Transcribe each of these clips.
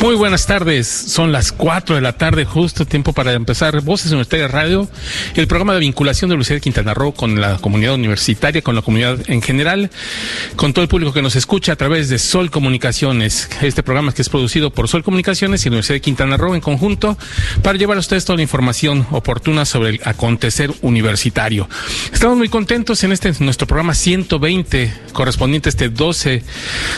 Muy buenas tardes, son las 4 de la tarde, justo tiempo para empezar Voces Universitarias Radio, el programa de vinculación de la Universidad de Quintana Roo con la comunidad universitaria, con la comunidad en general, con todo el público que nos escucha a través de Sol Comunicaciones, este programa que es producido por Sol Comunicaciones y Universidad de Quintana Roo en conjunto, para llevar a ustedes toda la información oportuna sobre el acontecer universitario. Estamos muy contentos en este nuestro programa 120, correspondiente este 12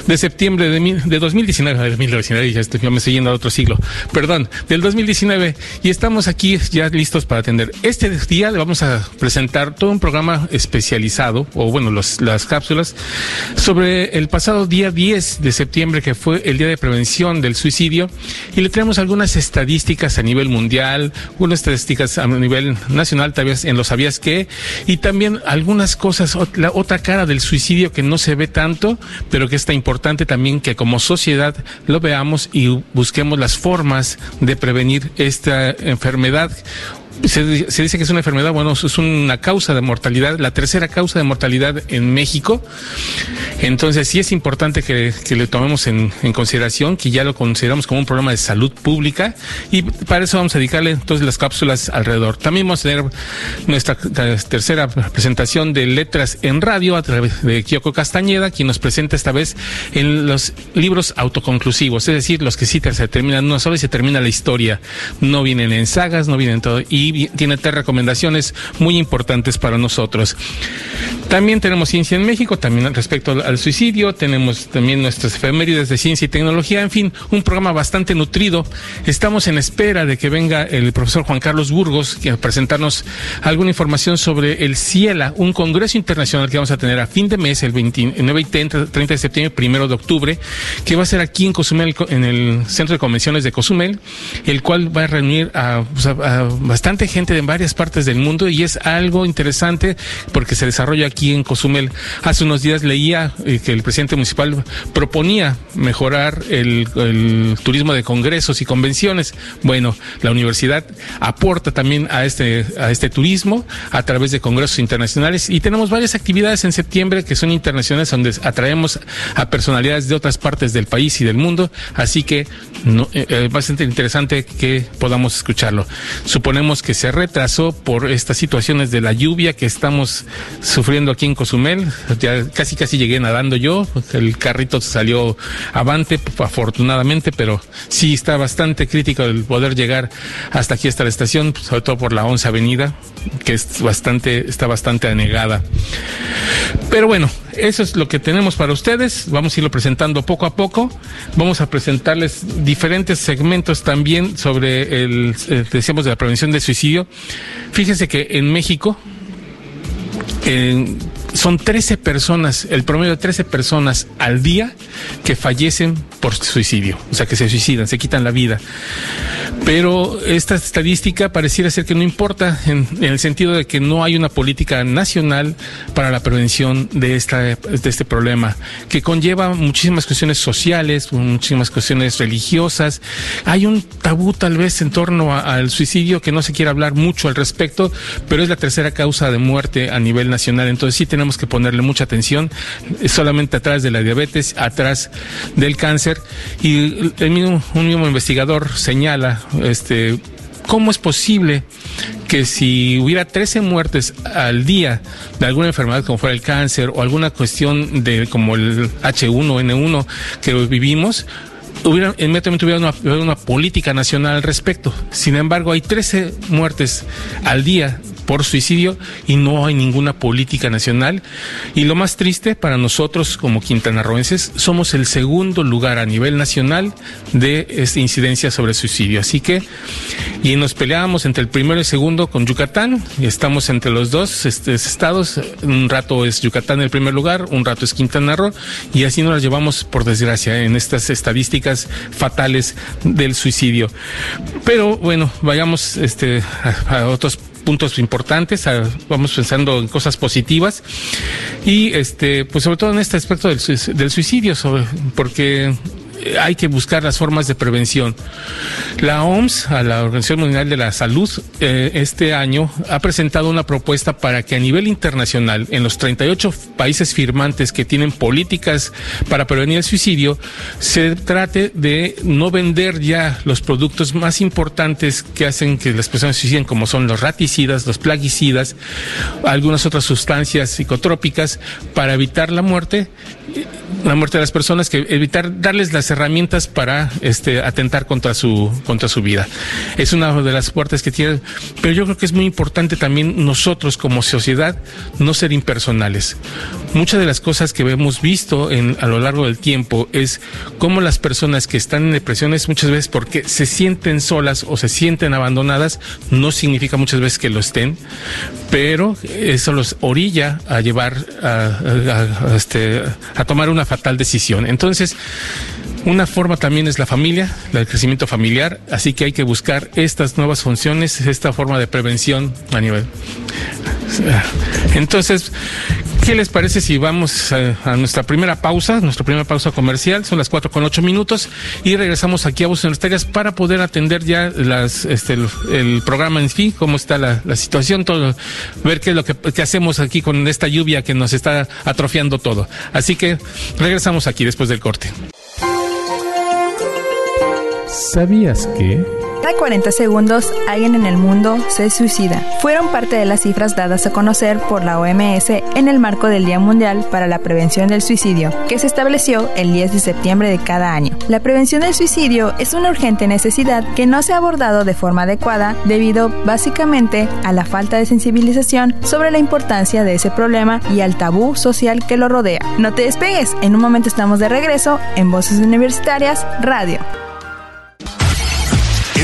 de septiembre de, de 2019, de 2019, ya estoy, me estoy yendo a otro siglo, perdón, del 2019, y estamos aquí ya listos para atender. Este día le vamos a presentar todo un programa especializado, o bueno, los, las cápsulas, sobre el pasado día 10 de septiembre, que fue el Día de Prevención del Suicidio, y le traemos algunas estadísticas a nivel mundial, unas estadísticas a nivel nacional, tal vez en lo sabías que, y también algunas cosas, la otra cara del suicidio que no se ve tanto, pero que está importante también que como sociedad lo veamos y busquemos las formas de prevenir esta enfermedad. Se, se dice que es una enfermedad, bueno, es una causa de mortalidad, la tercera causa de mortalidad en México. Entonces sí es importante que, que le tomemos en, consideración, que ya lo consideramos como un problema de salud pública y para eso vamos a dedicarle entonces las cápsulas alrededor. También vamos a tener nuestra tercera presentación de letras en radio a través de Kyoko Castañeda, quien nos presenta esta vez en los libros autoconclusivos, es decir, los que sí se terminan una sola y se termina la historia. No vienen en sagas, no vienen todo y tiene tres recomendaciones muy importantes para nosotros. También tenemos Ciencia en México, también respecto al, suicidio, tenemos también nuestras efemérides de ciencia y tecnología, en fin, un programa bastante nutrido. Estamos en espera de que venga el profesor Juan Carlos Burgos a presentarnos alguna información sobre el CIELA, un congreso internacional que vamos a tener a fin de mes, el 29 y 30, 30 de septiembre, primero de octubre, que va a ser aquí en Cozumel, en el Centro de Convenciones de Cozumel, el cual va a reunir a, pues, bastante gente de varias partes del mundo y es algo interesante porque se desarrolla aquí en Cozumel. Hace unos días leía eh, que el presidente municipal proponía mejorar el, turismo de congresos y convenciones. Bueno, la universidad aporta también a este, a este turismo a través de congresos internacionales y tenemos varias actividades en septiembre que son internacionales donde atraemos a personalidades de otras partes del país y del mundo, así que no, eh, eh, bastante interesante que podamos escucharlo. Suponemos que se retrasó por estas situaciones de la lluvia que estamos sufriendo aquí en Cozumel. Ya casi casi llegué nadando yo, el carrito salió avante afortunadamente, pero sí está bastante crítico el poder llegar hasta aquí hasta la estación, sobre todo por la 11 Avenida, que es bastante está bastante anegada. Pero bueno, eso es lo que tenemos para ustedes. Vamos a irlo presentando poco a poco. Vamos a presentarles diferentes segmentos también sobre el, eh, decíamos, de la prevención del suicidio. Fíjense que en México eh, son 13 personas, el promedio de 13 personas al día que fallecen por suicidio, o sea, que se suicidan, se quitan la vida. Pero esta estadística pareciera ser que no importa en, el sentido de que no hay una política nacional para la prevención de, esta, de este problema, que conlleva muchísimas cuestiones sociales, muchísimas cuestiones religiosas. Hay un tabú tal vez en torno al suicidio que no se quiere hablar mucho al respecto, pero es la tercera causa de muerte a nivel nacional. Entonces sí tenemos que ponerle mucha atención, solamente atrás de la diabetes, atrás del cáncer. Y el mismo, un mismo investigador señala, este, ¿Cómo es posible que si hubiera 13 muertes al día de alguna enfermedad como fuera el cáncer o alguna cuestión de como el H1N1 que vivimos, hubiera, inmediatamente hubiera una, una política nacional al respecto? Sin embargo, hay 13 muertes al día por suicidio y no hay ninguna política nacional. Y lo más triste para nosotros como quintanarroenses, somos el segundo lugar a nivel nacional de incidencia sobre suicidio. Así que, y nos peleábamos entre el primero y el segundo con Yucatán, y estamos entre los dos este, estados. Un rato es Yucatán el primer lugar, un rato es Quintana Roo, y así nos las llevamos, por desgracia, en estas estadísticas fatales del suicidio. Pero bueno, vayamos este, a, a otros puntos importantes, vamos pensando en cosas positivas y este, pues sobre todo en este aspecto del, del suicidio, sobre, porque hay que buscar las formas de prevención. La OMS, a la Organización Mundial de la Salud, eh, este año ha presentado una propuesta para que a nivel internacional, en los 38 países firmantes que tienen políticas para prevenir el suicidio, se trate de no vender ya los productos más importantes que hacen que las personas se suiciden, como son los raticidas, los plaguicidas, algunas otras sustancias psicotrópicas, para evitar la muerte la muerte de las personas, que evitar darles las herramientas para este atentar contra su contra su vida. Es una de las puertas que tiene, pero yo creo que es muy importante también nosotros como sociedad no ser impersonales. Muchas de las cosas que hemos visto en, a lo largo del tiempo es cómo las personas que están en depresiones muchas veces porque se sienten solas o se sienten abandonadas, no significa muchas veces que lo estén, pero eso los orilla a llevar a, a, a este, a tomar una fatal decisión. Entonces, una forma también es la familia, el crecimiento familiar, así que hay que buscar estas nuevas funciones, esta forma de prevención a nivel. Entonces, ¿qué les parece si vamos a, a, nuestra primera pausa, nuestra primera pausa comercial? Son las cuatro con ocho minutos y regresamos aquí a Voces Universitarias para poder atender ya este, el, programa en sí, cómo está la, situación, todo, ver qué es lo que hacemos aquí con esta lluvia que nos está atrofiando todo. Así que regresamos aquí después del corte. ¿Sabías que? Cada 40 segundos alguien en el mundo se suicida. Fueron parte de las cifras dadas a conocer por la OMS en el marco del Día Mundial para la Prevención del Suicidio, que se estableció el 10 de septiembre de cada año. La prevención del suicidio es una urgente necesidad que no se ha abordado de forma adecuada debido básicamente a la falta de sensibilización sobre la importancia de ese problema y al tabú social que lo rodea. No te despegues, en un momento estamos de regreso en Voces Universitarias Radio.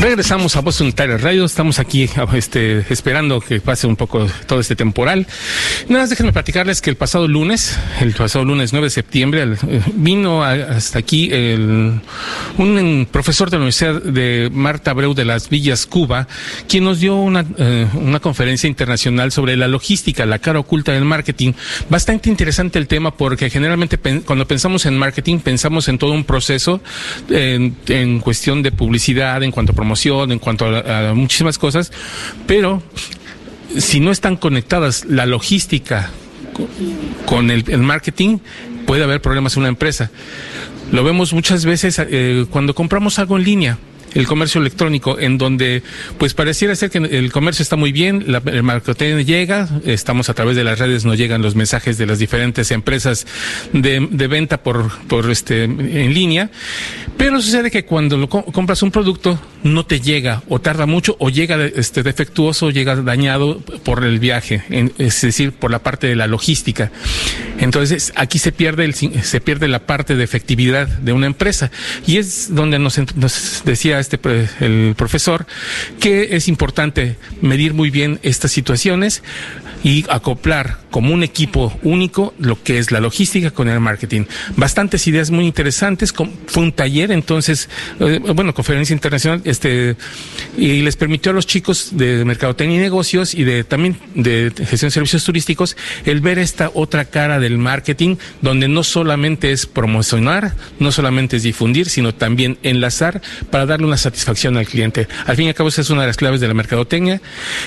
Regresamos a Voz Unitaria Radio. Estamos aquí este, esperando que pase un poco todo este temporal. Nada más déjenme platicarles que el pasado lunes, el pasado lunes 9 de septiembre, el, vino hasta aquí el, un profesor de la Universidad de Marta Abreu de las Villas, Cuba, quien nos dio una, eh, una conferencia internacional sobre la logística, la cara oculta del marketing. Bastante interesante el tema porque generalmente pen, cuando pensamos en marketing pensamos en todo un proceso en, en cuestión de publicidad, en cuanto a promoción, en cuanto a, muchísimas cosas, pero si no están conectadas la logística con el, el marketing, puede haber problemas en una empresa. Lo vemos muchas veces eh, cuando compramos algo en línea el comercio electrónico, en donde pues pareciera ser que el comercio está muy bien, la, el marketing llega, estamos a través de las redes, nos llegan los mensajes de las diferentes empresas de, venta por, por este en línea, pero sucede que cuando lo, compras un producto no te llega o tarda mucho o llega este defectuoso, llega dañado por el viaje, en, es decir, por la parte de la logística. Entonces aquí se pierde el, se pierde la parte de efectividad de una empresa y es donde nos decía este el profesor que es importante medir muy bien estas situaciones y acoplar como un equipo único lo que es la logística con el marketing. Bastantes ideas muy interesantes. Fue un taller, entonces, eh, bueno, conferencia internacional, este, y les permitió a los chicos de mercadotecnia y negocios y de también de gestión de servicios turísticos el ver esta otra cara del marketing, donde no solamente es promocionar, no solamente es difundir, sino también enlazar para darle una satisfacción al cliente. Al fin y al cabo, esa es una de las claves de la mercadotecnia.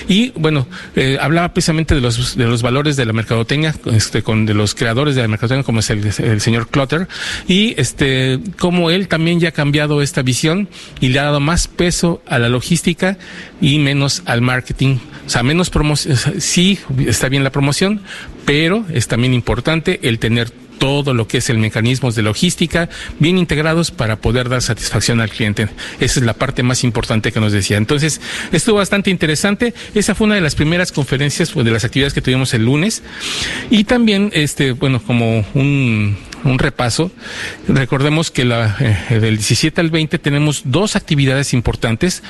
Y bueno, eh, hablaba precisamente de los, de los valores de la mercadotecnia, este, con de los creadores de la mercadotecnia, como es el, el señor Clutter, y este, cómo él también ya ha cambiado esta visión y le ha dado más peso a la logística y menos al marketing. O sea, menos promoción, sí, está bien la promoción, pero es también importante el tener todo lo que es el mecanismo de logística bien integrados para poder dar satisfacción al cliente. Esa es la parte más importante que nos decía. Entonces, estuvo bastante interesante. Esa fue una de las primeras conferencias pues, de las actividades que tuvimos el lunes. Y también, este, bueno, como un un repaso. Recordemos que la, eh, del 17 al 20 tenemos dos actividades importantes.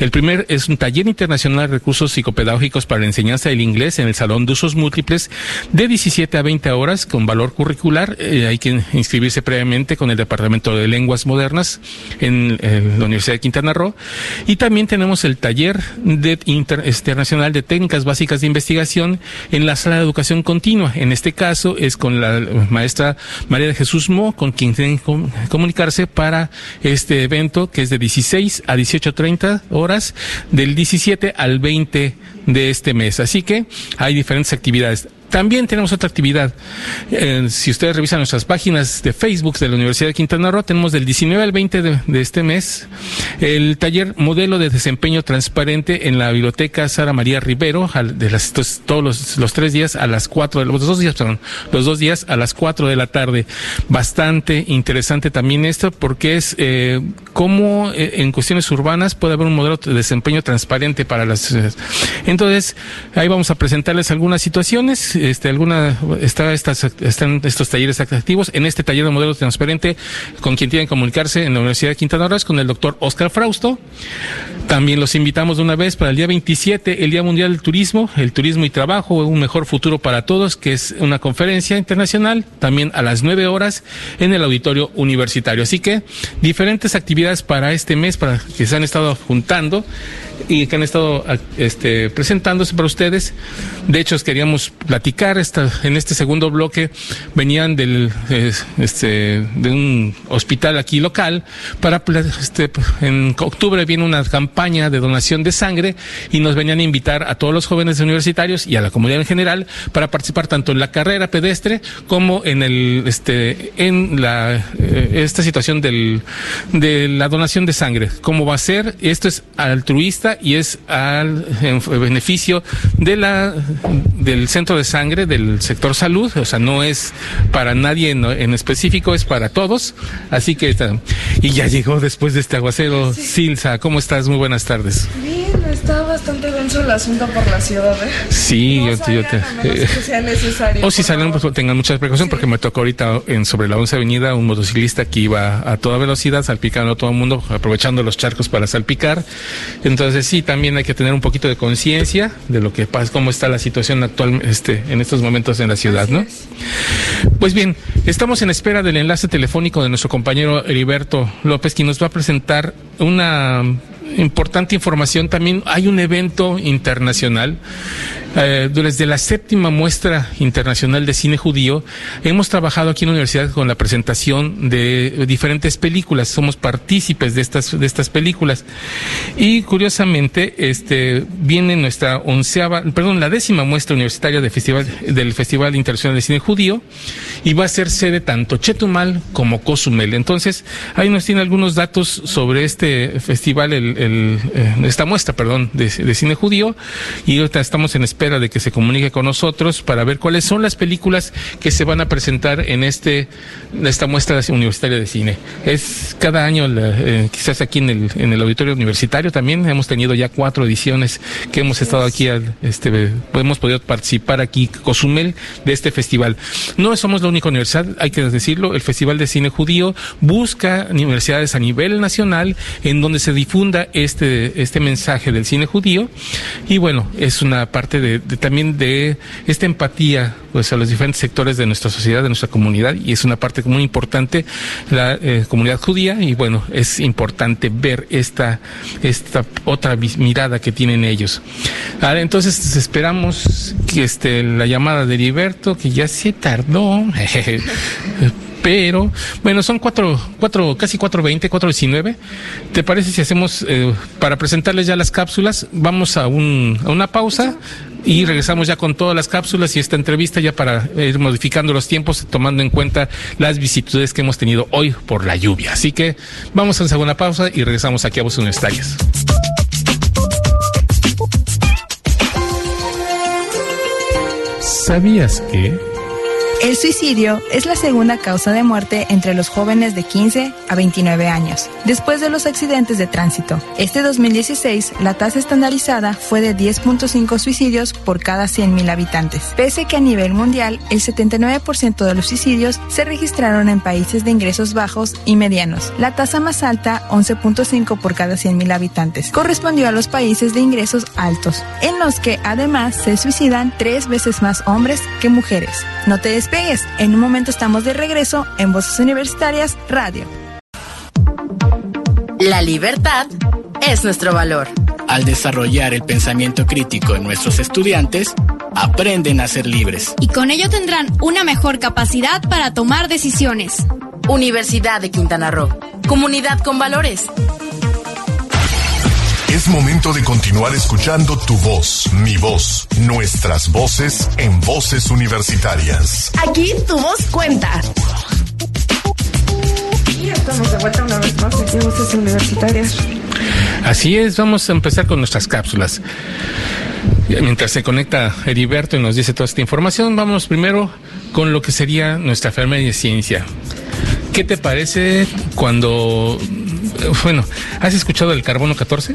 El primer es un taller internacional de recursos psicopedagógicos para la enseñanza del inglés en el Salón de Usos Múltiples de 17 a 20 horas con valor curricular. Eh, hay que inscribirse previamente con el Departamento de Lenguas Modernas en, la Universidad de Quintana Roo. Y también tenemos el taller internacional de técnicas básicas de investigación en la sala de educación continua. En este caso es con la maestra María de Jesús Mo, con quien tienen que comunicarse para este evento que es de 16 a 18.30 horas, del 17 al 20 de este mes. Así que hay diferentes actividades. También tenemos otra actividad. Eh, si ustedes revisan nuestras páginas de Facebook de la Universidad de Quintana Roo, tenemos del 19 al 20 de, este mes el taller Modelo de Desempeño Transparente en la Biblioteca Sara María Rivero, de las, todos los, tres días a las cuatro, los dos días, perdón, los dos días a las cuatro de la tarde. Bastante interesante también esto porque es eh, cómo eh, en cuestiones urbanas puede haber un modelo de desempeño transparente para las... Entonces, ahí vamos a presentarles algunas situaciones este, alguna, está estas, están estos talleres activos. En este taller de modelo transparente, con quien tienen que comunicarse en la Universidad de Quintana Roo, es con el doctor Oscar Frausto. También los invitamos de una vez para el día 27, el Día Mundial del Turismo, el turismo y trabajo, un mejor futuro para todos, que es una conferencia internacional, también a las 9 horas en el auditorio universitario. Así que diferentes actividades para este mes, para que se han estado juntando y que han estado este, presentándose para ustedes. De hecho, queríamos platicar esta, en este segundo bloque. Venían del, este, de un hospital aquí local para, este, en octubre viene una campaña de donación de sangre y nos venían a invitar a todos los jóvenes universitarios y a la comunidad en general para participar tanto en la carrera pedestre como en el, este, en la, eh, esta situación del, de la donación de sangre. ¿Cómo va a ser? Esto es altruista y es al beneficio de la del centro de sangre del sector salud, o sea, no es para nadie en, específico, es para todos. Así que y ya llegó después de este aguacero Silsa, ¿cómo estás? Muy buenas tardes. Bien, está bastante denso el asunto por la ciudad. ¿eh? Sí, yo, te eh, que sea necesario. O si salen, pues tengan mucha precaución porque me tocó ahorita en sobre la 11 Avenida un motociclista que iba a toda velocidad salpicando a todo el mundo, aprovechando los charcos para salpicar. Entonces sí, también hay que tener un poquito de conciencia de lo que pasa, cómo está la situación actual este, en estos momentos en la ciudad, ¿no? Pues bien, estamos en espera del enlace telefónico de nuestro compañero Heriberto López, quien nos va a presentar una importante información. También hay un evento internacional eh, desde la séptima muestra internacional de cine judío, hemos trabajado aquí en la universidad con la presentación de diferentes películas. Somos partícipes de estas, de estas películas. Y curiosamente, este, viene nuestra onceava, perdón, la décima muestra universitaria de festival, del Festival Internacional de Cine Judío y va a ser sede tanto Chetumal como Cozumel. Entonces, ahí nos tiene algunos datos sobre este festival, el, eh, esta muestra, perdón, de, cine judío y estamos en espera de que se comunique con nosotros para ver cuáles son las películas que se van a presentar en este esta muestra universitaria de cine. Es cada año, eh, quizás aquí en el, en el auditorio universitario también hemos tenido ya cuatro ediciones que hemos estado aquí, este, hemos podido participar aquí, Cozumel, de este festival. No somos la única universidad, hay que decirlo, el Festival de Cine Judío busca universidades a nivel nacional en donde se difunda este, este mensaje del cine judío y bueno, es una parte de de, también de esta empatía pues a los diferentes sectores de nuestra sociedad, de nuestra comunidad y es una parte muy importante la eh, comunidad judía y bueno, es importante ver esta esta otra mirada que tienen ellos. Ahora, entonces esperamos que este la llamada de Heriberto que ya se tardó pero bueno, son cuatro, cuatro, casi cuatro veinte, cuatro diecinueve. ¿Te parece si hacemos, eh, para presentarles ya las cápsulas, vamos a, un, a una pausa Y regresamos ya con todas las cápsulas y esta entrevista ya para ir modificando los tiempos, tomando en cuenta las vicisitudes que hemos tenido hoy por la lluvia. Así que vamos a una segunda pausa y regresamos aquí a Voces Universitarias. ¿Sabías que... El suicidio es la segunda causa de muerte entre los jóvenes de 15 a 29 años, después de los accidentes de tránsito. Este 2016, la tasa estandarizada fue de 10.5 suicidios por cada 100.000 habitantes, pese que a nivel mundial el 79% de los suicidios se registraron en países de ingresos bajos y medianos. La tasa más alta, 11.5 por cada 100.000 habitantes, correspondió a los países de ingresos altos, en los que además se suicidan tres veces más hombres que mujeres. No te despegues, en un momento estamos de regreso en Voces Universitarias Radio. La libertad es nuestro valor. Al desarrollar el pensamiento crítico en nuestros estudiantes, aprenden a ser libres. Y con ello tendrán una mejor capacidad para tomar decisiones. Universidad de Quintana Roo. Comunidad con valores. Es momento de continuar escuchando tu voz, mi voz, nuestras voces en voces universitarias. Aquí tu voz cuenta. Y estamos de vuelta una vez más aquí en Voces Universitarias. Así es, vamos a empezar con nuestras cápsulas. Mientras se conecta Heriberto y nos dice toda esta información, vamos primero con lo que sería nuestra enfermedad de ciencia. ¿Qué te parece cuando... Bueno, ¿has escuchado el carbono 14?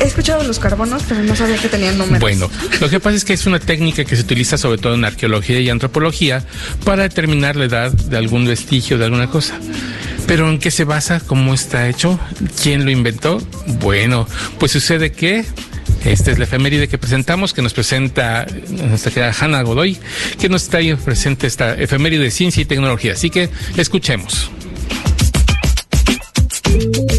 He escuchado los carbonos, pero no sabía que tenían números. Bueno, lo que pasa es que es una técnica que se utiliza sobre todo en arqueología y antropología para determinar la edad de algún vestigio, de alguna cosa. Pero ¿en qué se basa? ¿Cómo está hecho? ¿Quién lo inventó? Bueno, pues sucede que esta es la efeméride que presentamos, que nos presenta nuestra querida Hanna Godoy, que nos está ahí presente esta efeméride de ciencia y tecnología. Así que escuchemos. you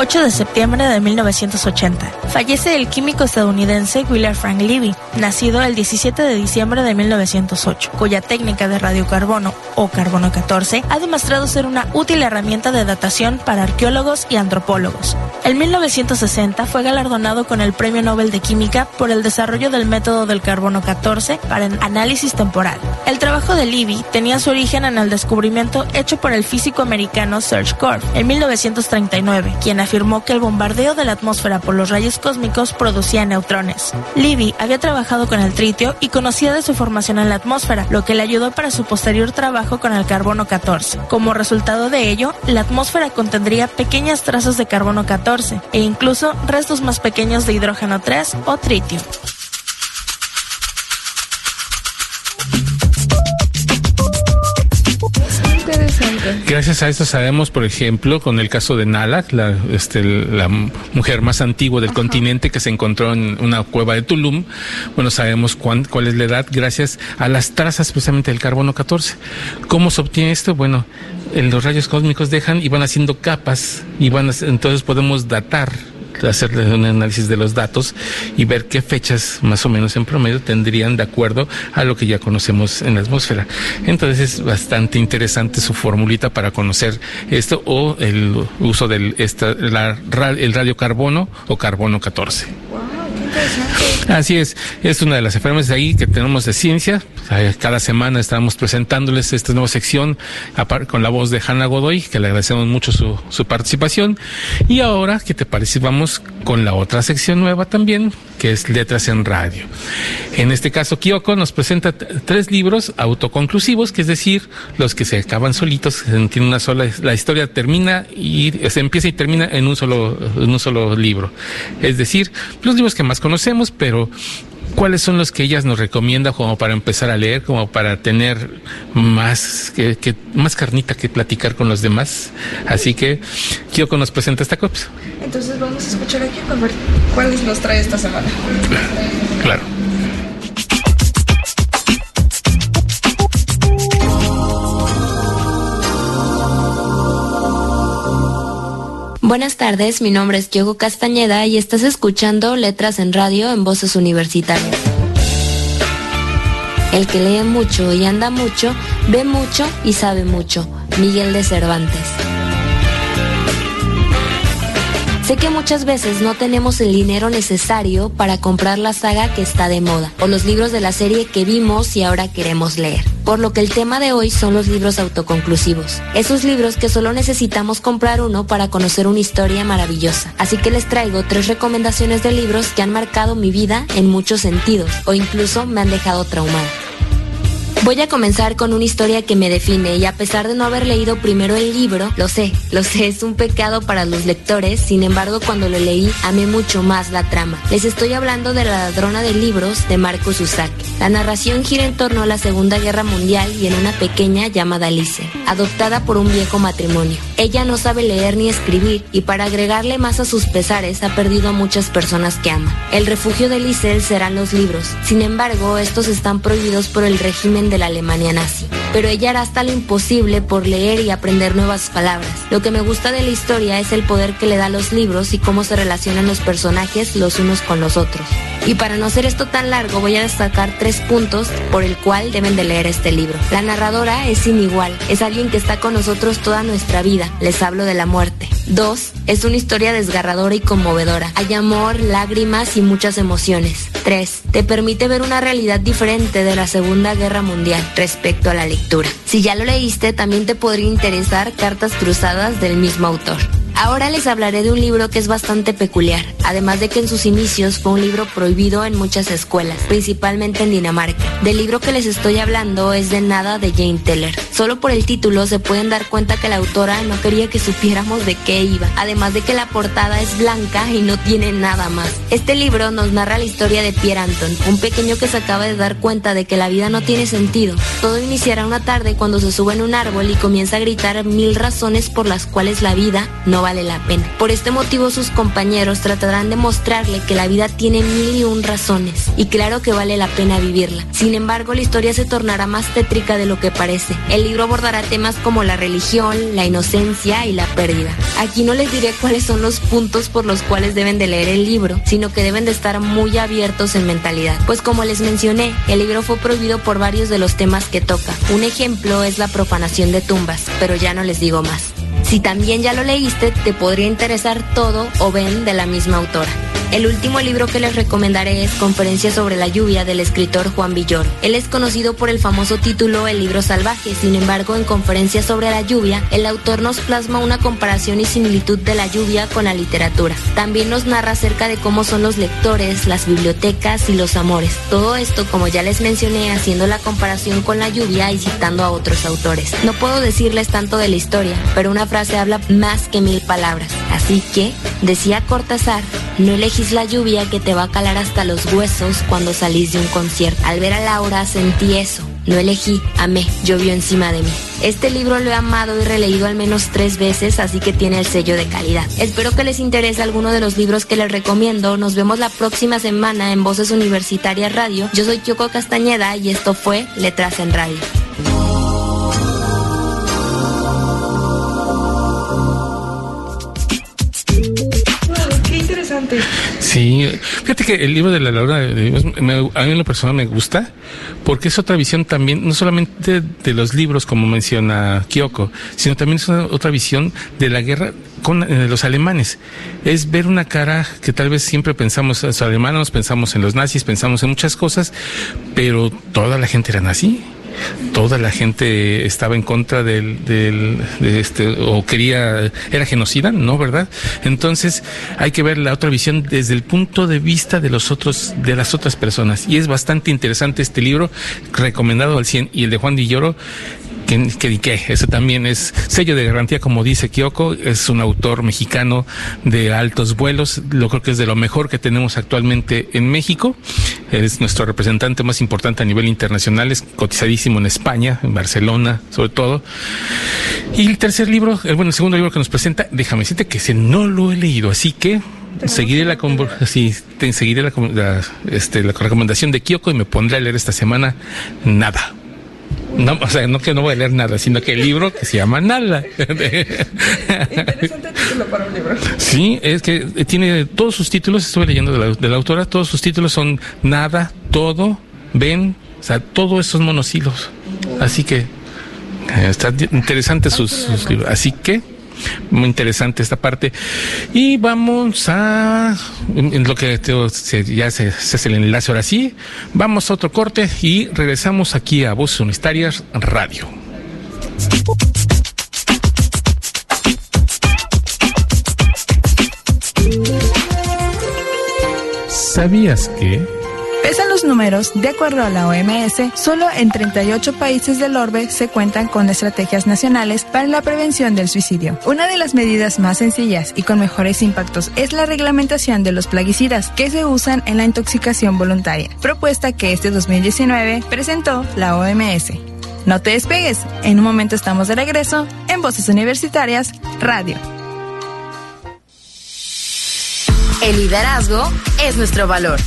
8 de septiembre de 1980. Fallece el químico estadounidense Willard Frank Levy, nacido el 17 de diciembre de 1908, cuya técnica de radiocarbono o carbono 14 ha demostrado ser una útil herramienta de datación para arqueólogos y antropólogos. En 1960 fue galardonado con el Premio Nobel de Química por el desarrollo del método del carbono 14 para el análisis temporal. El trabajo de Levy tenía su origen en el descubrimiento hecho por el físico americano Serge Korf en 1939, quien afirmó que el bombardeo de la atmósfera por los rayos cósmicos producía neutrones. Levy había trabajado con el tritio y conocía de su formación en la atmósfera, lo que le ayudó para su posterior trabajo con el carbono 14. Como resultado de ello, la atmósfera contendría pequeñas trazas de carbono 14 e incluso restos más pequeños de hidrógeno 3 o tritio. Gracias a esto sabemos, por ejemplo, con el caso de Nalak, la, este, la mujer más antigua del continente que se encontró en una cueva de Tulum, bueno, sabemos cuán- cuál es la edad gracias a las trazas precisamente del carbono 14. ¿Cómo se obtiene esto? Bueno, en los rayos cósmicos dejan y van haciendo capas y van a- entonces podemos datar hacer un análisis de los datos y ver qué fechas más o menos en promedio tendrían de acuerdo a lo que ya conocemos en la atmósfera. Entonces es bastante interesante su formulita para conocer esto o el uso del esta, la el radiocarbono o carbono 14. Así es, es una de las enfermedades ahí que tenemos de ciencia. Eh, Cada semana estamos presentándoles esta nueva sección con la voz de Hanna Godoy, que le agradecemos mucho su, participación. Y ahora, ¿qué te parece? Vamos con la otra sección nueva también, que es Letras en Radio. En este caso, Kyoko nos presenta tres libros autoconclusivos, que es decir, los que se acaban solitos, eh, tiene una sola, la historia termina y se empieza y termina en un solo, en un solo libro. Es decir, los libros que más conocemos, pero ¿cuáles son los que ellas nos recomienda como para empezar a leer, como para tener más, que, que- más carnita que platicar con los demás? Así que Kyoko nos presenta esta cosa. Entonces vamos a escuchar aquí a ver cuáles nos trae esta semana. Buenas tardes, mi nombre es Kyogo Castañeda y estás escuchando Letras en Radio en Voces Universitarias. El que lee mucho y anda mucho, ve mucho y sabe mucho. Miguel de Cervantes. Sé que muchas veces no tenemos el dinero necesario para comprar la saga que está de moda o los libros de la serie que vimos y ahora queremos leer. Por lo que el tema de hoy son los libros autoconclusivos. Esos libros que solo necesitamos comprar uno para conocer una historia maravillosa. Así que les traigo tres recomendaciones de libros que han marcado mi vida en muchos sentidos o incluso me han dejado traumada. Voy a comenzar con una historia que me define y a pesar de no haber leído primero el libro, lo sé, lo sé, es un pecado para los lectores, sin embargo cuando lo leí amé mucho más la trama. Les estoy hablando de La ladrona de libros de Marcos Usac. La narración gira en torno a la Segunda Guerra Mundial y en una pequeña llamada Alice, adoptada por un viejo matrimonio. Ella no sabe leer ni escribir y para agregarle más a sus pesares ha perdido a muchas personas que ama. El refugio de Liesel serán los libros, sin embargo estos están prohibidos por el régimen de la Alemania nazi. Pero ella hará hasta lo imposible por leer y aprender nuevas palabras. Lo que me gusta de la historia es el poder que le da los libros y cómo se relacionan los personajes los unos con los otros. Y para no hacer esto tan largo voy a destacar tres puntos por el cual deben de leer este libro. La narradora es sin igual, es alguien que está con nosotros toda nuestra vida, les hablo de la muerte. Dos, es una historia desgarradora y conmovedora. Hay amor, lágrimas y muchas emociones. Tres, te permite ver una realidad diferente de la Segunda Guerra Mundial respecto a la lectura. Si ya lo leíste, también te podría interesar Cartas Cruzadas del mismo autor. Ahora les hablaré de un libro que es bastante peculiar, además de que en sus inicios fue un libro prohibido en muchas escuelas, principalmente en Dinamarca. Del libro que les estoy hablando es de Nada de Jane Teller. Solo por el título se pueden dar cuenta que la autora no quería que supiéramos de qué iba, además de que la portada es blanca y no tiene nada más. Este libro nos narra la historia de Pierre Anton, un pequeño que se acaba de dar cuenta de que la vida no tiene sentido. Todo iniciará una tarde cuando se sube en un árbol y comienza a gritar mil razones por las cuales la vida no vale la pena. Por este motivo sus compañeros tratarán de mostrarle que la vida tiene mil y un razones y claro que vale la pena vivirla. Sin embargo, la historia se tornará más tétrica de lo que parece. El libro abordará temas como la religión, la inocencia y la pérdida. Aquí no les diré cuáles son los puntos por los cuales deben de leer el libro, sino que deben de estar muy abiertos en mentalidad. Pues como les mencioné, el libro fue prohibido por varios de los temas que toca. Un ejemplo es la profanación de tumbas, pero ya no les digo más. Si también ya lo leíste, te podría interesar todo o ven de la misma autora. El último libro que les recomendaré es Conferencia sobre la lluvia del escritor Juan Villoro. Él es conocido por el famoso título El libro salvaje, sin embargo en Conferencia sobre la lluvia, el autor nos plasma una comparación y similitud de la lluvia con la literatura. También nos narra acerca de cómo son los lectores, las bibliotecas y los amores. Todo esto, como ya les mencioné, haciendo la comparación con la lluvia y citando a otros autores. No puedo decirles tanto de la historia, pero una frase habla más que mil palabras. Así que, decía Cortázar, no la lluvia que te va a calar hasta los huesos cuando salís de un concierto. Al ver a Laura sentí eso. No elegí, amé, llovió encima de mí. Este libro lo he amado y releído al menos tres veces, así que tiene el sello de calidad. Espero que les interese alguno de los libros que les recomiendo. Nos vemos la próxima semana en Voces Universitarias Radio. Yo soy Kyoko Castañeda y esto fue Letras en Radio. Sí, fíjate que el libro de la Laura de Dios, a mí en lo personal me gusta, porque es otra visión también, no solamente de los libros, como menciona Kyoko, sino también es otra visión de la guerra con eh, los alemanes. Es ver una cara que tal vez siempre pensamos en los alemanes, pensamos en los nazis, pensamos en muchas cosas, pero toda la gente era nazi toda la gente estaba en contra del, del de este o quería era genocida no verdad entonces hay que ver la otra visión desde el punto de vista de los otros de las otras personas. Y es bastante interesante este libro recomendado al 100 y el de Juan Dilloro que, que, eso también es sello de garantía, como dice Kyoko, es un autor mexicano de altos vuelos, lo creo que es de lo mejor que tenemos actualmente en México, es nuestro representante más importante a nivel internacional, es cotizadísimo en España, en Barcelona, sobre todo. Y el tercer libro, el, bueno, el segundo libro que nos presenta, déjame decirte que ese no lo he leído, así que seguiré la, sí, seguiré la, la, este, la recomendación de Kyoko y me pondré a leer esta semana nada. No, o sea, no que no voy a leer nada, sino que el libro que se llama Nada. Interesante título para un libro. Sí, es que tiene todos sus títulos, estuve leyendo de la, de la autora, todos sus títulos son Nada, Todo, Ven, o sea, todos esos monosilos. Así que eh, está interesante sus, sus libros. Así que Muy interesante esta parte. Y vamos a, en lo que ya se, se hace el enlace ahora sí, vamos a otro corte y regresamos aquí a Voces Unistarias Radio. ¿Sabías que? Números, de acuerdo a la OMS, solo en 38 países del orbe se cuentan con estrategias nacionales para la prevención del suicidio. Una de las medidas más sencillas y con mejores impactos es la reglamentación de los plaguicidas que se usan en la intoxicación voluntaria, propuesta que este 2019 presentó la OMS. No te despegues, en un momento estamos de regreso en Voces Universitarias Radio. El liderazgo es nuestro valor.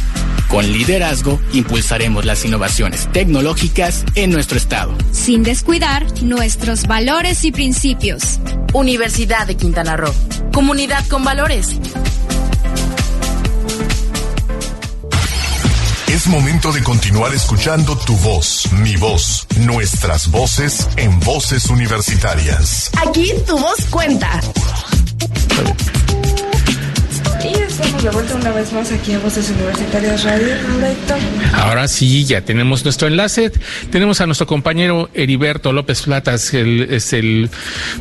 Con liderazgo impulsaremos las innovaciones tecnológicas en nuestro estado. Sin descuidar nuestros valores y principios. Universidad de Quintana Roo. Comunidad con valores. Es momento de continuar escuchando tu voz, mi voz, nuestras voces en voces universitarias. Aquí tu voz cuenta. Y estamos de vuelta una vez más aquí en Voces Universitarias Radio. Ahora sí, ya tenemos nuestro enlace. Tenemos a nuestro compañero Heriberto López Platas, es el,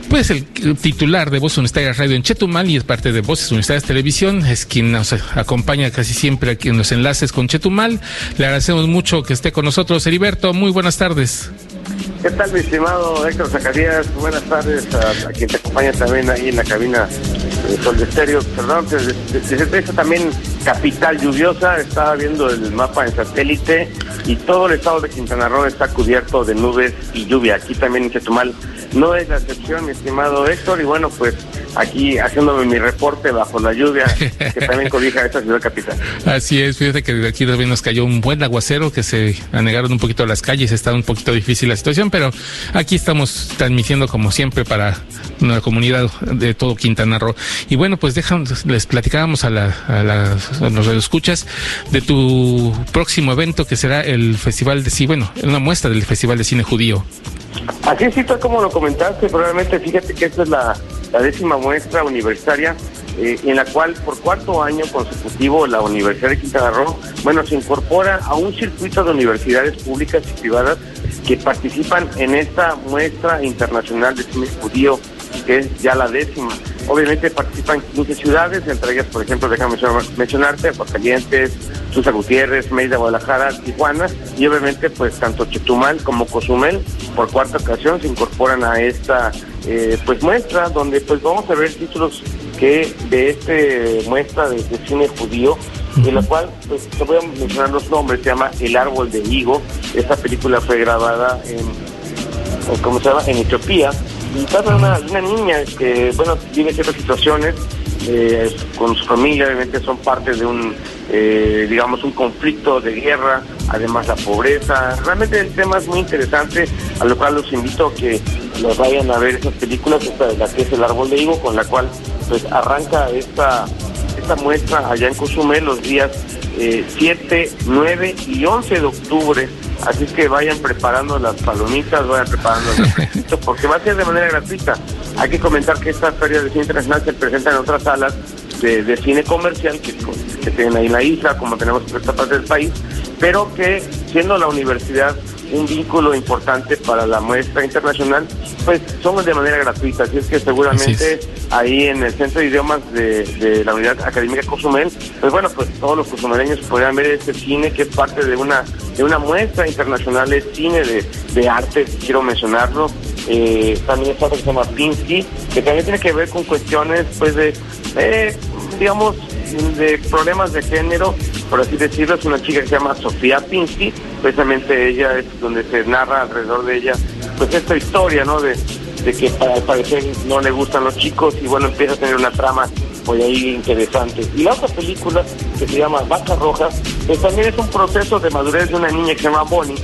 pues el titular de Voces Universitarias Radio en Chetumal y es parte de Voces Universitarias Televisión. Es quien nos acompaña casi siempre aquí en los enlaces con Chetumal. Le agradecemos mucho que esté con nosotros. Heriberto, muy buenas tardes. ¿Qué tal, mi estimado Héctor Zacarías? Buenas tardes a, quien te acompaña también ahí en la cabina de Sol de. Perdón, desde, desde esta también capital lluviosa, estaba viendo el mapa en satélite y todo el estado de Quintana Roo está cubierto de nubes y lluvia. Aquí también en Chetumal no es la excepción, mi estimado Héctor, y bueno, pues aquí haciéndome mi reporte bajo la lluvia que también cobija esta ciudad capital. Así es, fíjate que de aquí también nos cayó un buen aguacero que se anegaron un poquito las calles, está un poquito difícil la situación, pero aquí estamos transmitiendo como siempre para la comunidad de todo Quintana Roo. Y bueno, pues dejamos, les platicábamos a, la, a, las, a los escuchas de tu próximo evento que será el Festival de Cine, bueno, una muestra del Festival de Cine Judío. Así es, tal como lo comentaste, probablemente fíjate que esta es la, décima muestra universitaria eh, en la cual por cuarto año consecutivo la Universidad de Quintana Roo, bueno, se incorpora a un circuito de universidades públicas y privadas que participan en esta muestra internacional de cine judío, que es ya la décima. Obviamente participan 15 ciudades, entre ellas, por ejemplo, déjame mencionarte, Aguascalientes, Susa Gutiérrez, Mérida, Guadalajara, Tijuana, y obviamente, pues tanto Chetumal como Cozumel, por cuarta ocasión, se incorporan a esta eh, pues muestra, donde pues vamos a ver títulos que de este muestra de, de cine judío, en la cual pues te voy a mencionar los nombres, se llama El Árbol de Higo, esta película fue grabada en, ¿cómo se llama? En Etiopía, trata una, una niña que, bueno, vive ciertas situaciones eh, con su familia, obviamente son parte de un, eh, digamos, un conflicto de guerra, además la pobreza. Realmente el tema es muy interesante, a lo cual los invito a que los vayan a ver esas películas, esta de la que es El Árbol de Higo, con la cual pues arranca esta, esta muestra allá en Cozumel los días eh, 7, 9 y 11 de octubre. Así es que vayan preparando las palomitas, vayan preparando los porque va a ser de manera gratuita. Hay que comentar que esta feria de cine internacional se presenta en otras salas de, de cine comercial que, que tienen ahí en la isla, como tenemos en esta parte del país, pero que siendo la universidad un vínculo importante para la muestra internacional, pues somos de manera gratuita, así es que seguramente es. ahí en el Centro de Idiomas de, de, la Unidad Académica Cozumel, pues bueno, pues todos los cozumeleños podrán ver este cine que es parte de una de una muestra internacional de cine de, de arte, quiero mencionarlo, eh, también está que se llama Pinsky, que también tiene que ver con cuestiones pues de, eh, digamos, de problemas de género, por así decirlo, es una chica que se llama Sofía Pinsky, precisamente ella es donde se narra alrededor de ella, pues esta historia, ¿no? De, de que al parecer no le gustan los chicos y bueno, empieza a tener una trama pues ahí interesante. Y la otra película que se llama Vaca Roja, pues también es un proceso de madurez de una niña que se llama Bonnie,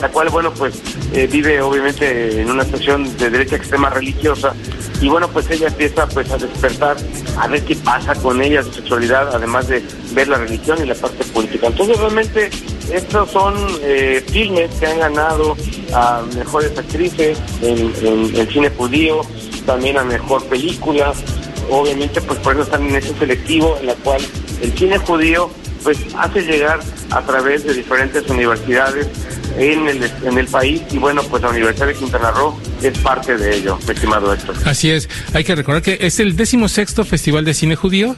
la cual, bueno, pues eh, vive obviamente en una situación de derecha extrema religiosa y bueno, pues ella empieza pues a despertar, a ver qué pasa con ella, su sexualidad, además de ver la religión y la parte política. Entonces realmente estos son eh, filmes que han ganado a mejores actrices en, en, en cine judío también a mejor película. Obviamente, pues por eso están en ese selectivo en la cual el cine judío pues hace llegar a través de diferentes universidades en el, en el país y bueno, pues la Universidad de Quintana Roo es parte de ello, estimado Héctor. Así es, hay que recordar que es el décimo sexto Festival de Cine Judío,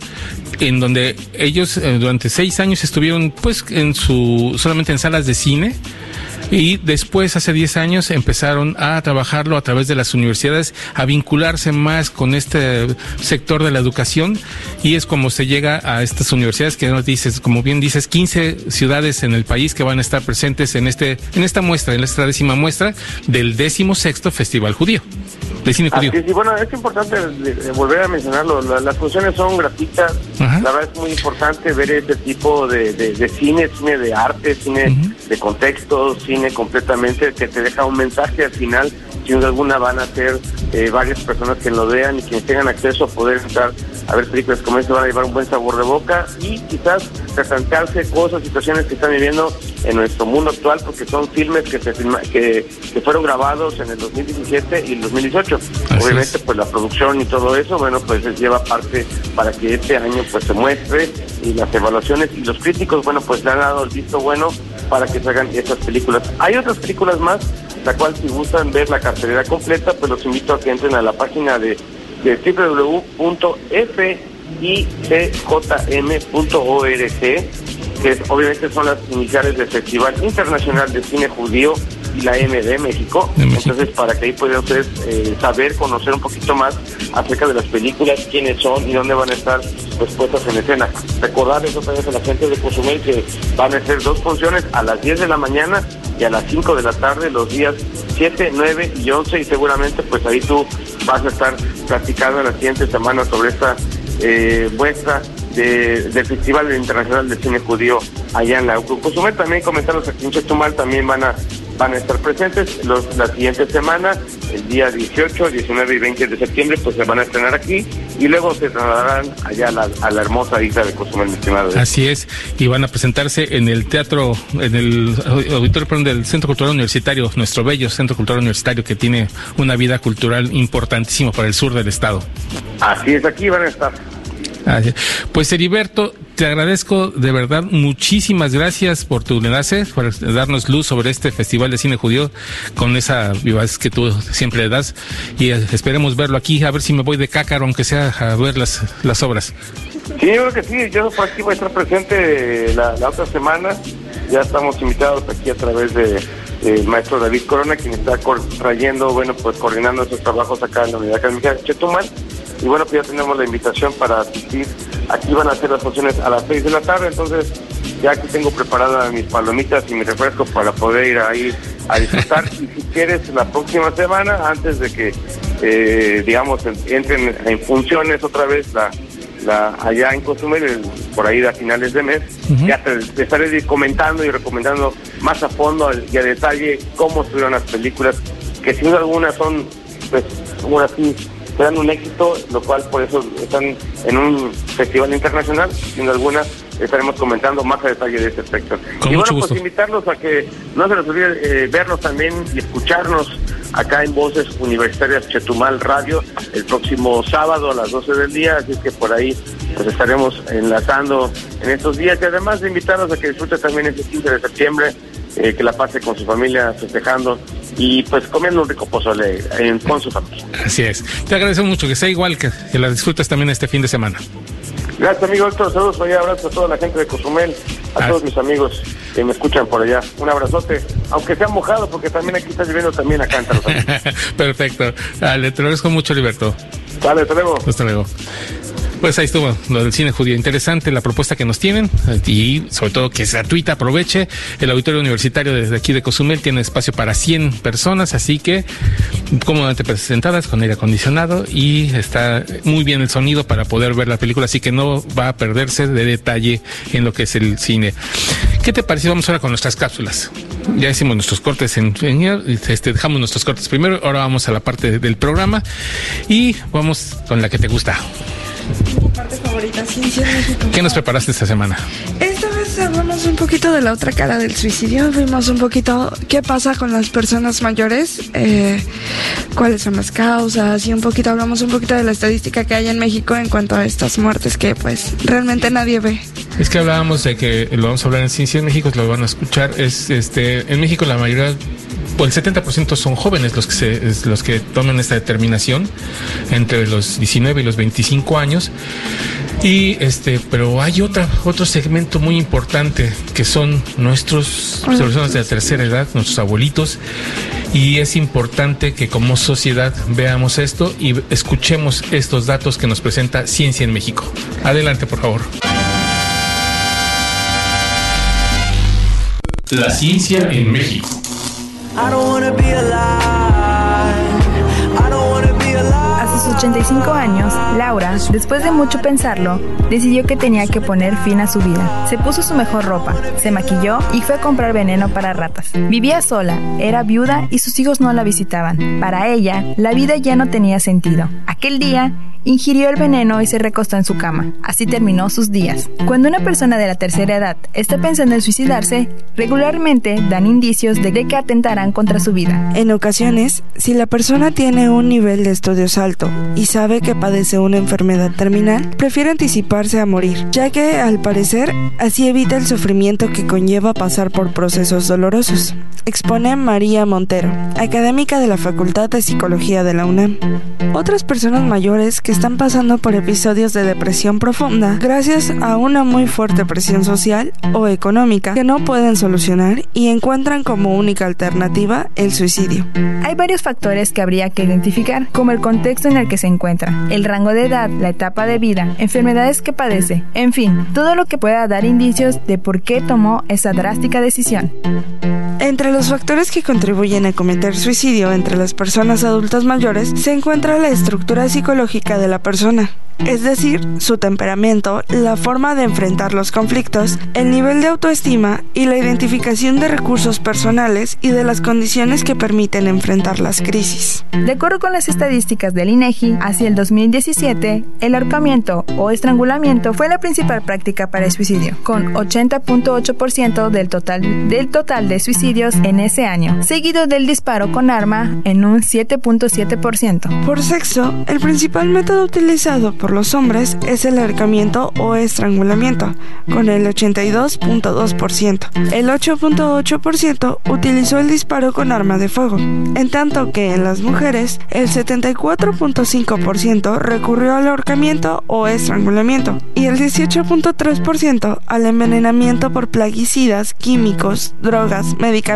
en donde ellos eh, durante seis años estuvieron pues en su solamente en salas de cine y después, hace 10 años, empezaron a trabajarlo a través de las universidades, a vincularse más con este sector de la educación y es como se llega a estas universidades que nos dices, como bien dices, 15 ciudades en el país que van a estar presentes en este en esta muestra, en esta décima muestra del décimo sexto Festival Judío. De cine judío. Es, y bueno, es importante volver a mencionarlo. las funciones son gratuitas. La verdad es muy importante ver este tipo de, de, cine, cine de arte, cine de contexto, cine completamente que te deja un mensaje al final. Sin duda alguna van a ser eh, varias personas que lo vean y quienes tengan acceso a poder estar a ver películas como esta van a llevar un buen sabor de boca y quizás replantearse cosas, situaciones que están viviendo en nuestro mundo actual, porque son filmes que se que, que fueron grabados en el 2017 y el 2018. Obviamente, pues la producción y todo eso, bueno, pues lleva parte para que este año pues se muestre y las evaluaciones y los críticos, bueno, pues le han dado el visto bueno para que se hagan estas películas. Hay otras películas más, la cual si gustan ver la cartelera completa, pues los invito a que entren a la página de de www.ficjm.org, que obviamente son las iniciales del Festival Internacional de Cine Judío y la M de México. Entonces, para que ahí puedan ustedes eh, saber, conocer un poquito más acerca de las películas, quiénes son y dónde van a estar pues, puestas en escena. Recordarles otra vez a la gente de Cozumel que van a ser dos funciones a las 10 de la mañana y a las 5 de la tarde los días 7, 9 y 11 y seguramente pues ahí tú vas a estar platicando la siguiente semana sobre esta eh, muestra del Festival Internacional de Cine Judío allá en la Cozumel. También comentarlos aquí en Chetumal también van a van a estar presentes los, la siguiente semana, el día 18, 19 y 20 de septiembre, pues se van a estrenar aquí y luego se trasladarán allá a la, hermosa isla de Cozumel, estimado. Así es, y van a presentarse en el teatro, en el auditorio del Centro Cultural Universitario, nuestro bello Centro Cultural Universitario que tiene una vida cultural importantísima para el sur del estado. Así es, aquí van a estar. Pues Heriberto, te agradezco de verdad muchísimas gracias por tu enlace, por darnos luz sobre este Festival de Cine Judío con esa vivaz que tú siempre le das. Y eh, esperemos verlo aquí, a ver si me voy de cácaro, aunque sea a ver las, las obras. Sí, yo creo que sí, yo por aquí voy a estar presente la, otra semana, ya estamos invitados aquí a través de el maestro David Corona, quien está trayendo, bueno, pues coordinando esos trabajos acá en la Unidad Académica de Chetumal y bueno, pues ya tenemos la invitación para asistir. Aquí van a hacer las funciones a las 6 de la tarde, entonces ya aquí tengo preparadas mis palomitas y mi refresco para poder ir ahí a disfrutar. y si quieres, la próxima semana, antes de que, eh, digamos, entren en funciones otra vez la, la allá en Cozumel, por ahí a finales de mes, ya te, estaré comentando y recomendando más a fondo y a detalle cómo estuvieron las películas, que sin duda alguna son, pues, como así, serán un éxito, lo cual por eso están en un festival internacional, sin alguna estaremos comentando más a detalle de este aspecto. y bueno, pues invitarlos a que no se les olvide eh, vernos también y escucharnos acá en Voces Universitarias Chetumal Radio el próximo sábado a las 12 del día, así que por ahí pues estaremos enlazando en estos días y además de invitarlos a que disfruten también este 15 de septiembre, eh, que la pase con su familia festejando y pues comiendo un rico pozole en, con su familia. Así es. Te agradezco mucho que sea igual, que, que la disfrutes también este fin de semana. Gracias, amigo Héctor. Saludos un abrazo a toda la gente de Cozumel, a todos mis amigos que me escuchan por allá. Un abrazote, aunque sea mojado, porque también aquí está lloviendo también acá en Perfecto. Dale, te agradezco mucho, Liberto. Dale, hasta luego. Hasta luego. Pues ahí estuvo lo del cine judío. Interesante la propuesta que nos tienen y sobre todo que es gratuita. Aproveche. El auditorio universitario desde aquí de Cozumel tiene espacio para 100 personas, así que cómodamente presentadas con aire acondicionado y está muy bien el sonido para poder ver la película, así que no va a perderse de detalle en lo que es el cine. ¿Qué te parece? Vamos ahora con nuestras cápsulas. Ya hicimos nuestros cortes en, este, dejamos nuestros cortes primero, ahora vamos a la parte del programa y vamos con la que te gusta. Parte favorita, Ciencia México. ¿Qué nos preparaste esta semana? Esta vez hablamos un poquito de la otra cara del suicidio. Vimos un poquito qué pasa con las personas mayores, eh, cuáles son las causas y un poquito hablamos un poquito de la estadística que hay en México en cuanto a estas muertes que pues realmente nadie ve. Es que hablábamos de que lo vamos a hablar en Ciencia en México, lo van a escuchar. Es este en México la mayoría el 70% son jóvenes los que se, toman esta determinación entre los 19 y los 25 años. Y este, pero hay otra, otro segmento muy importante que son nuestros personas de la tercera edad, nuestros abuelitos, y es importante que como sociedad veamos esto y escuchemos estos datos que nos presenta Ciencia en México. Adelante, por favor. La ciencia en México. A sus 85 años, Laura, después de mucho pensarlo, decidió que tenía que poner fin a su vida. Se puso su mejor ropa, se maquilló y fue a comprar veneno para ratas. Vivía sola, era viuda y sus hijos no la visitaban. Para ella, la vida ya no tenía sentido. Aquel día, ingirió el veneno y se recostó en su cama. Así terminó sus días. Cuando una persona de la tercera edad está pensando en suicidarse, regularmente dan indicios de que atentarán contra su vida. En ocasiones, si la persona tiene un nivel de estudios alto y sabe que padece una enfermedad terminal, prefiere anticiparse a morir, ya que al parecer así evita el sufrimiento que conlleva pasar por procesos dolorosos. Expone María Montero, académica de la Facultad de Psicología de la UNAM. Otras personas mayores que están pasando por episodios de depresión profunda gracias a una muy fuerte presión social o económica que no pueden solucionar y encuentran como única alternativa el suicidio. Hay varios factores que habría que identificar, como el contexto en el que se encuentra, el rango de edad, la etapa de vida, enfermedades que padece, en fin, todo lo que pueda dar indicios de por qué tomó esa drástica decisión. Entre los factores que contribuyen a cometer suicidio entre las personas adultas mayores se encuentra la estructura psicológica de la persona, es decir, su temperamento, la forma de enfrentar los conflictos, el nivel de autoestima y la identificación de recursos personales y de las condiciones que permiten enfrentar las crisis. De acuerdo con las estadísticas del INEGI, hacia el 2017, el ahorcamiento o estrangulamiento fue la principal práctica para el suicidio, con 80.8% del total, del total de suicidios en ese año, seguido del disparo con arma en un 7.7%. Por sexo, el principal método utilizado por los hombres es el ahorcamiento o estrangulamiento, con el 82.2%. El 8.8% utilizó el disparo con arma de fuego, en tanto que en las mujeres el 74.5% recurrió al ahorcamiento o estrangulamiento y el 18.3% al envenenamiento por plaguicidas, químicos, drogas, medicamentos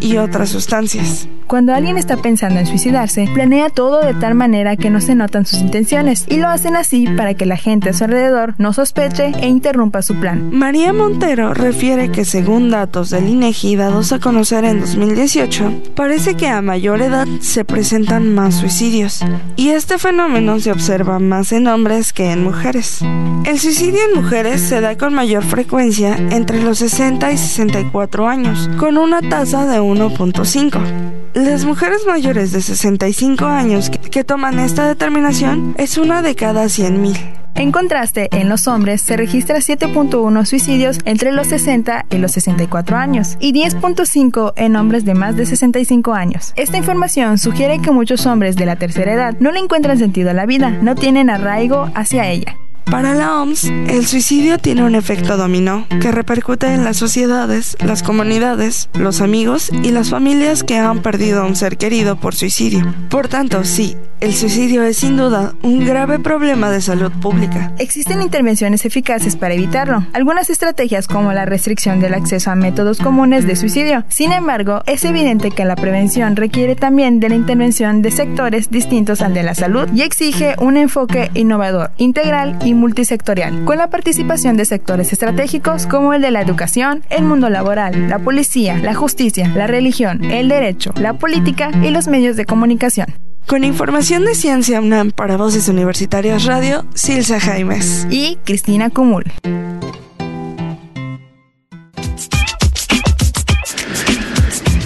y otras sustancias. Cuando alguien está pensando en suicidarse, planea todo de tal manera que no se notan sus intenciones y lo hacen así para que la gente a su alrededor no sospeche e interrumpa su plan. María Montero refiere que según datos del INEGI dados a conocer en 2018, parece que a mayor edad se presentan más suicidios y este fenómeno se observa más en hombres que en mujeres. El suicidio en mujeres se da con mayor frecuencia entre los 60 y 64 años, con una tasa de 1.5. Las mujeres mayores de 65 años que, toman esta determinación es una de cada 100.000. En contraste, en los hombres se registra 7.1 suicidios entre los 60 y los 64 años y 10.5 en hombres de más de 65 años. Esta información sugiere que muchos hombres de la tercera edad no le encuentran sentido a la vida, no tienen arraigo hacia ella. Para la OMS, el suicidio tiene un efecto dominó que repercute en las sociedades, las comunidades, los amigos y las familias que han perdido a un ser querido por suicidio. Por tanto, sí, el suicidio es sin duda un grave problema de salud pública. Existen intervenciones eficaces para evitarlo, algunas estrategias como la restricción del acceso a métodos comunes de suicidio. Sin embargo, es evidente que la prevención requiere también de la intervención de sectores distintos al de la salud y exige un enfoque innovador, integral y multisectorial, con la participación de sectores estratégicos como el de la educación, el mundo laboral, la policía, la justicia, la religión, el derecho, la política y los medios de comunicación. Con información de Ciencia UNAM para Voces Universitarias Radio, Silsa Jaimes y Cristina Cumul.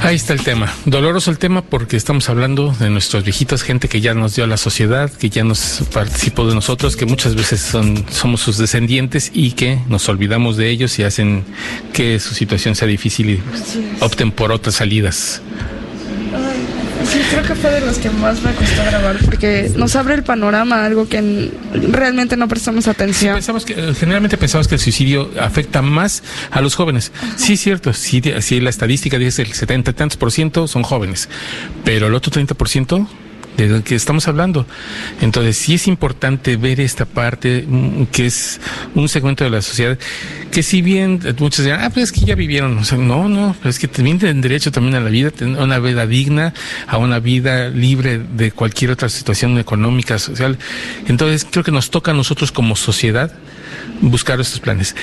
Ahí está el tema. Doloroso el tema porque estamos hablando de nuestros viejitos, gente que ya nos dio a la sociedad, que ya nos participó de nosotros, que muchas veces son, somos sus descendientes y que nos olvidamos de ellos y hacen que su situación sea difícil y opten por otras salidas. Sí, creo que fue de los que más me costó grabar porque nos abre el panorama, algo que realmente no prestamos atención. pensamos que, generalmente pensamos que el suicidio afecta más a los jóvenes. Sí, cierto, sí, sí, la estadística dice el 70 y tantos por ciento son jóvenes, pero el otro 30 por ciento de lo que estamos hablando. Entonces, sí es importante ver esta parte mm, que es un segmento de la sociedad que si bien muchos dirán, ah, pues es que ya vivieron, o sea, no, no, es que también tienen derecho también a la vida, a una vida digna, a una vida libre de cualquier otra situación económica, social. Entonces, creo que nos toca a nosotros como sociedad buscar estos planes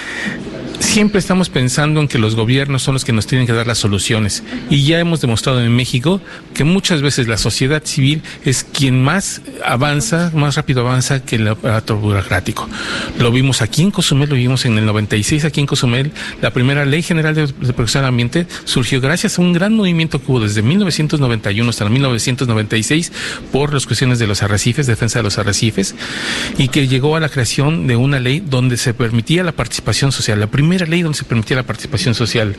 siempre estamos pensando en que los gobiernos son los que nos tienen que dar las soluciones. Y ya hemos demostrado en México que muchas veces la sociedad civil es quien más avanza, más rápido avanza que el aparato burocrático. Lo vimos aquí en Cozumel, lo vimos en el 96 aquí en Cozumel. La primera ley general de, protección del ambiente surgió gracias a un gran movimiento que hubo desde 1991 hasta 1996 por las cuestiones de los arrecifes, defensa de los arrecifes, y que llegó a la creación de una ley donde se permitía la participación social. La primera ley donde se permitía la participación social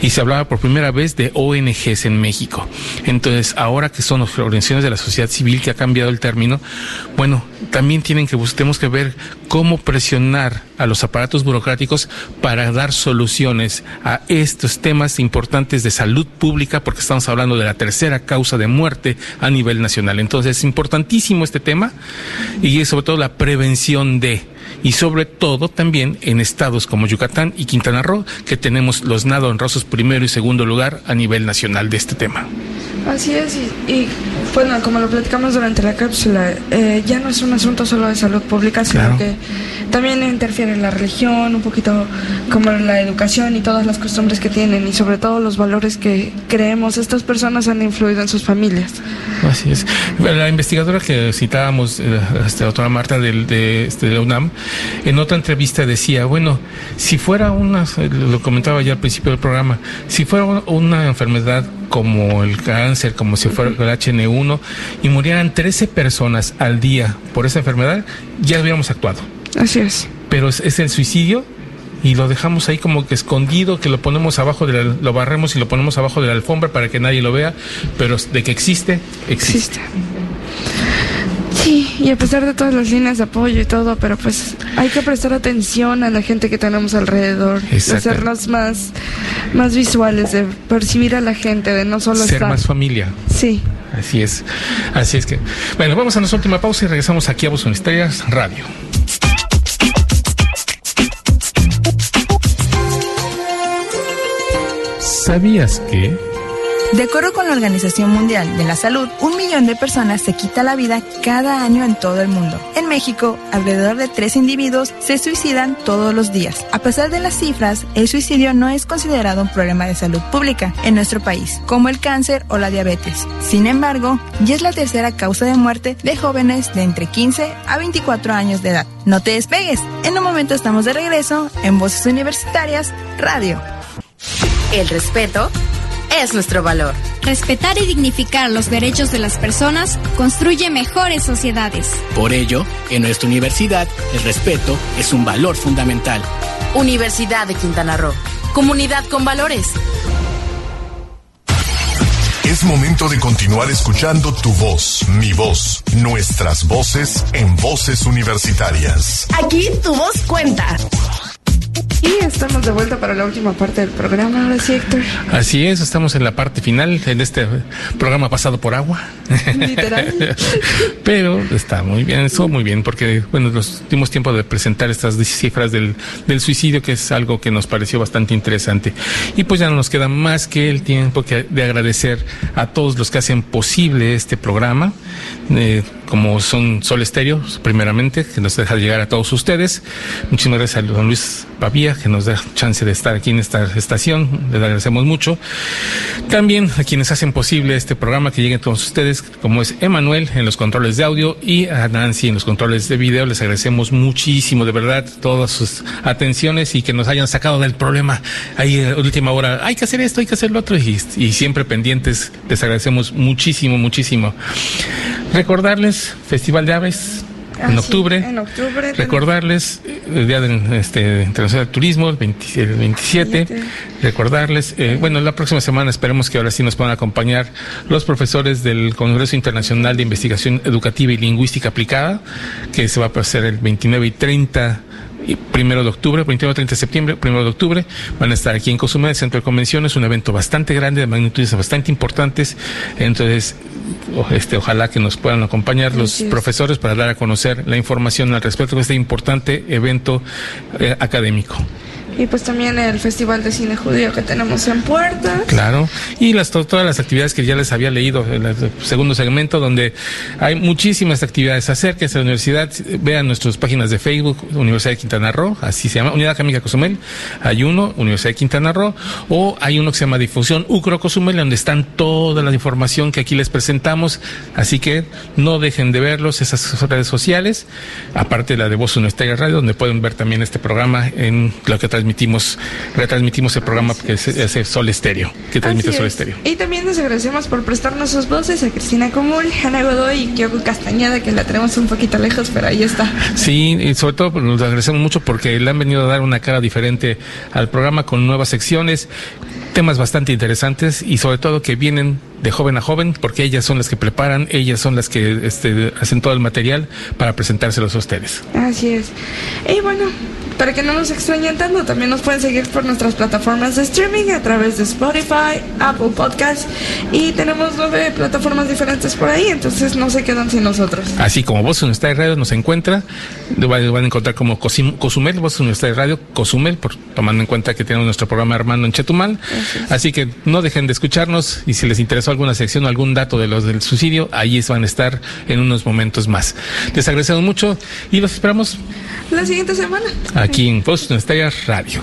y se hablaba por primera vez de ONGs en México. Entonces, ahora que son las organizaciones de la sociedad civil que ha cambiado el término, bueno, también tienen que tenemos que ver cómo presionar a los aparatos burocráticos para dar soluciones a estos temas importantes de salud pública, porque estamos hablando de la tercera causa de muerte a nivel nacional. Entonces, es importantísimo este tema y sobre todo la prevención de y sobre todo también en estados como Yucatán y Quintana Roo, que tenemos los nado honrosos primero y segundo lugar a nivel nacional de este tema. Así es, y, bueno, como lo platicamos durante la cápsula, eh, ya no es un asunto solo de salud pública, sino que también interfiere en la religión, un poquito como la educación y todas las costumbres que tienen y sobre todo los valores que creemos estas personas han influido en sus familias. Así es. La investigadora que citábamos, la eh, este, doctora Marta del, de, este, de la UNAM, en otra entrevista decía, bueno, si fuera una, lo comentaba ya al principio del programa, si fuera una enfermedad como el cáncer, como si fuera el HN1, y murieran 13 personas al día por esa enfermedad, ya hubiéramos actuado. Así es. Pero es, el suicidio y lo dejamos ahí como que escondido, que lo ponemos abajo de lo barremos y lo ponemos abajo de la alfombra para que nadie lo vea, pero de que existe, existe. Sí, y a pesar de todas las líneas de apoyo y todo, pero pues hay que prestar atención a la gente que tenemos alrededor, de hacernos más, más visuales, de percibir a la gente, de no solo ser más familia. Sí. Así es. Así es que. Bueno, vamos a nuestra última pausa y regresamos aquí a Voz Universitarias Radio. ¿Sabías que? De acuerdo con la Organización Mundial de la Salud, un millón de personas se quita la vida cada año en todo el mundo. En México, alrededor de tres individuos se suicidan todos los días. A pesar de las cifras, el suicidio no es considerado un problema de salud pública en nuestro país, como el cáncer o la diabetes. Sin embargo, ya es la tercera causa de muerte de jóvenes de entre 15 a 24 años de edad. No te despegues, en un momento estamos de regreso en Voces Universitarias Radio. El respeto es nuestro valor. Respetar y dignificar los derechos de las personas construye mejores sociedades. Por ello, en nuestra universidad, el respeto es un valor fundamental. Universidad de Quintana Roo. Comunidad con valores. Es momento de continuar escuchando tu voz, mi voz, nuestras voces en voces universitarias. Aquí tu voz cuenta. Y estamos de vuelta para la última parte del programa, ahora sí, Héctor. Así es, estamos en la parte final en este programa pasado por agua. Literal. Pero está muy bien, estuvo muy bien, porque bueno, nos dimos tiempo de presentar estas cifras del, del suicidio, que es algo que nos pareció bastante interesante. Y pues ya no nos queda más que el tiempo que de agradecer a todos los que hacen posible este programa. Eh, como son Sol Estéreo, primeramente, que nos deja llegar a todos ustedes. Muchísimas gracias a don Luis Pavía, que nos da chance de estar aquí en esta estación. Les agradecemos mucho. También a quienes hacen posible este programa que lleguen todos ustedes, como es Emanuel en los controles de audio y a Nancy en los controles de video. Les agradecemos muchísimo, de verdad, todas sus atenciones y que nos hayan sacado del problema ahí en última hora. Hay que hacer esto, hay que hacer lo otro y siempre pendientes. Les agradecemos muchísimo, muchísimo. Recordarles, Festival de Aves, Ah, en sí, octubre. en octubre Recordarles eh, el Día del este, Internacional del Turismo, el, 20 el 27. Recordarles, eh, bueno, la próxima semana esperemos que ahora sí nos puedan acompañar los profesores del Congreso Internacional de Investigación Educativa y Lingüística Aplicada, que se va a hacer el 29 y 30 y primero de octubre, 29 y 30 de septiembre, primero de octubre, van a estar aquí en Cozumel, el Centro de Convenciones, un evento bastante grande, de magnitudes bastante importantes. Entonces, este, ojalá que nos puedan acompañar los profesores para dar a conocer la información al respecto de este importante evento eh, académico. Y pues también el Festival de Cine Judío que tenemos en puerta. Claro. Y las, to- todas las actividades que ya les había leído en el segundo segmento, donde hay muchísimas actividades. Acérquense a la universidad, vean nuestras páginas de Facebook, Universidad de Quintana Roo, así se llama, Unidad Académica Cozumel. Hay uno, Universidad de Quintana Roo, o hay uno que se llama Difusión Ucro Cozumel, donde están toda la información que aquí les presentamos. Así que no dejen de verlos, esas redes sociales, aparte de la de Voz Universitaria Radio, donde pueden ver también este programa en lo que transmitimos, retransmitimos el programa que es, es Sol Estéreo, que transmite Sol es. Estéreo. Y también les agradecemos por prestarnos sus voces a Cristina Común, Ana Godoy y Kyoko Castañeda, que la tenemos un poquito lejos, pero ahí está. Sí, y sobre todo pues, nos agradecemos mucho porque le han venido a dar una cara diferente al programa con nuevas secciones, temas bastante interesantes y sobre todo que vienen de joven a joven porque ellas son las que preparan, ellas son las que este, hacen todo el material para presentárselos a ustedes. Así es. Y bueno, para que no nos extrañen tanto, también nos pueden seguir por nuestras plataformas de streaming a través de Spotify, Apple Podcasts y tenemos nueve plataformas diferentes por ahí, entonces no se quedan sin nosotros. Así como Voz Universitaria Radio nos encuentra, lo van a encontrar como Cosim- Cozumel, Voz Universitaria Radio, Cozumel, por, tomando en cuenta que tenemos nuestro programa hermano en Chetumal. Así que no dejen de escucharnos y si les interesó alguna sección o algún dato de los del suicidio, ahí van a estar en unos momentos más. Les agradecemos mucho y los esperamos La siguiente semana. aquí en Voz Universitaria Radio.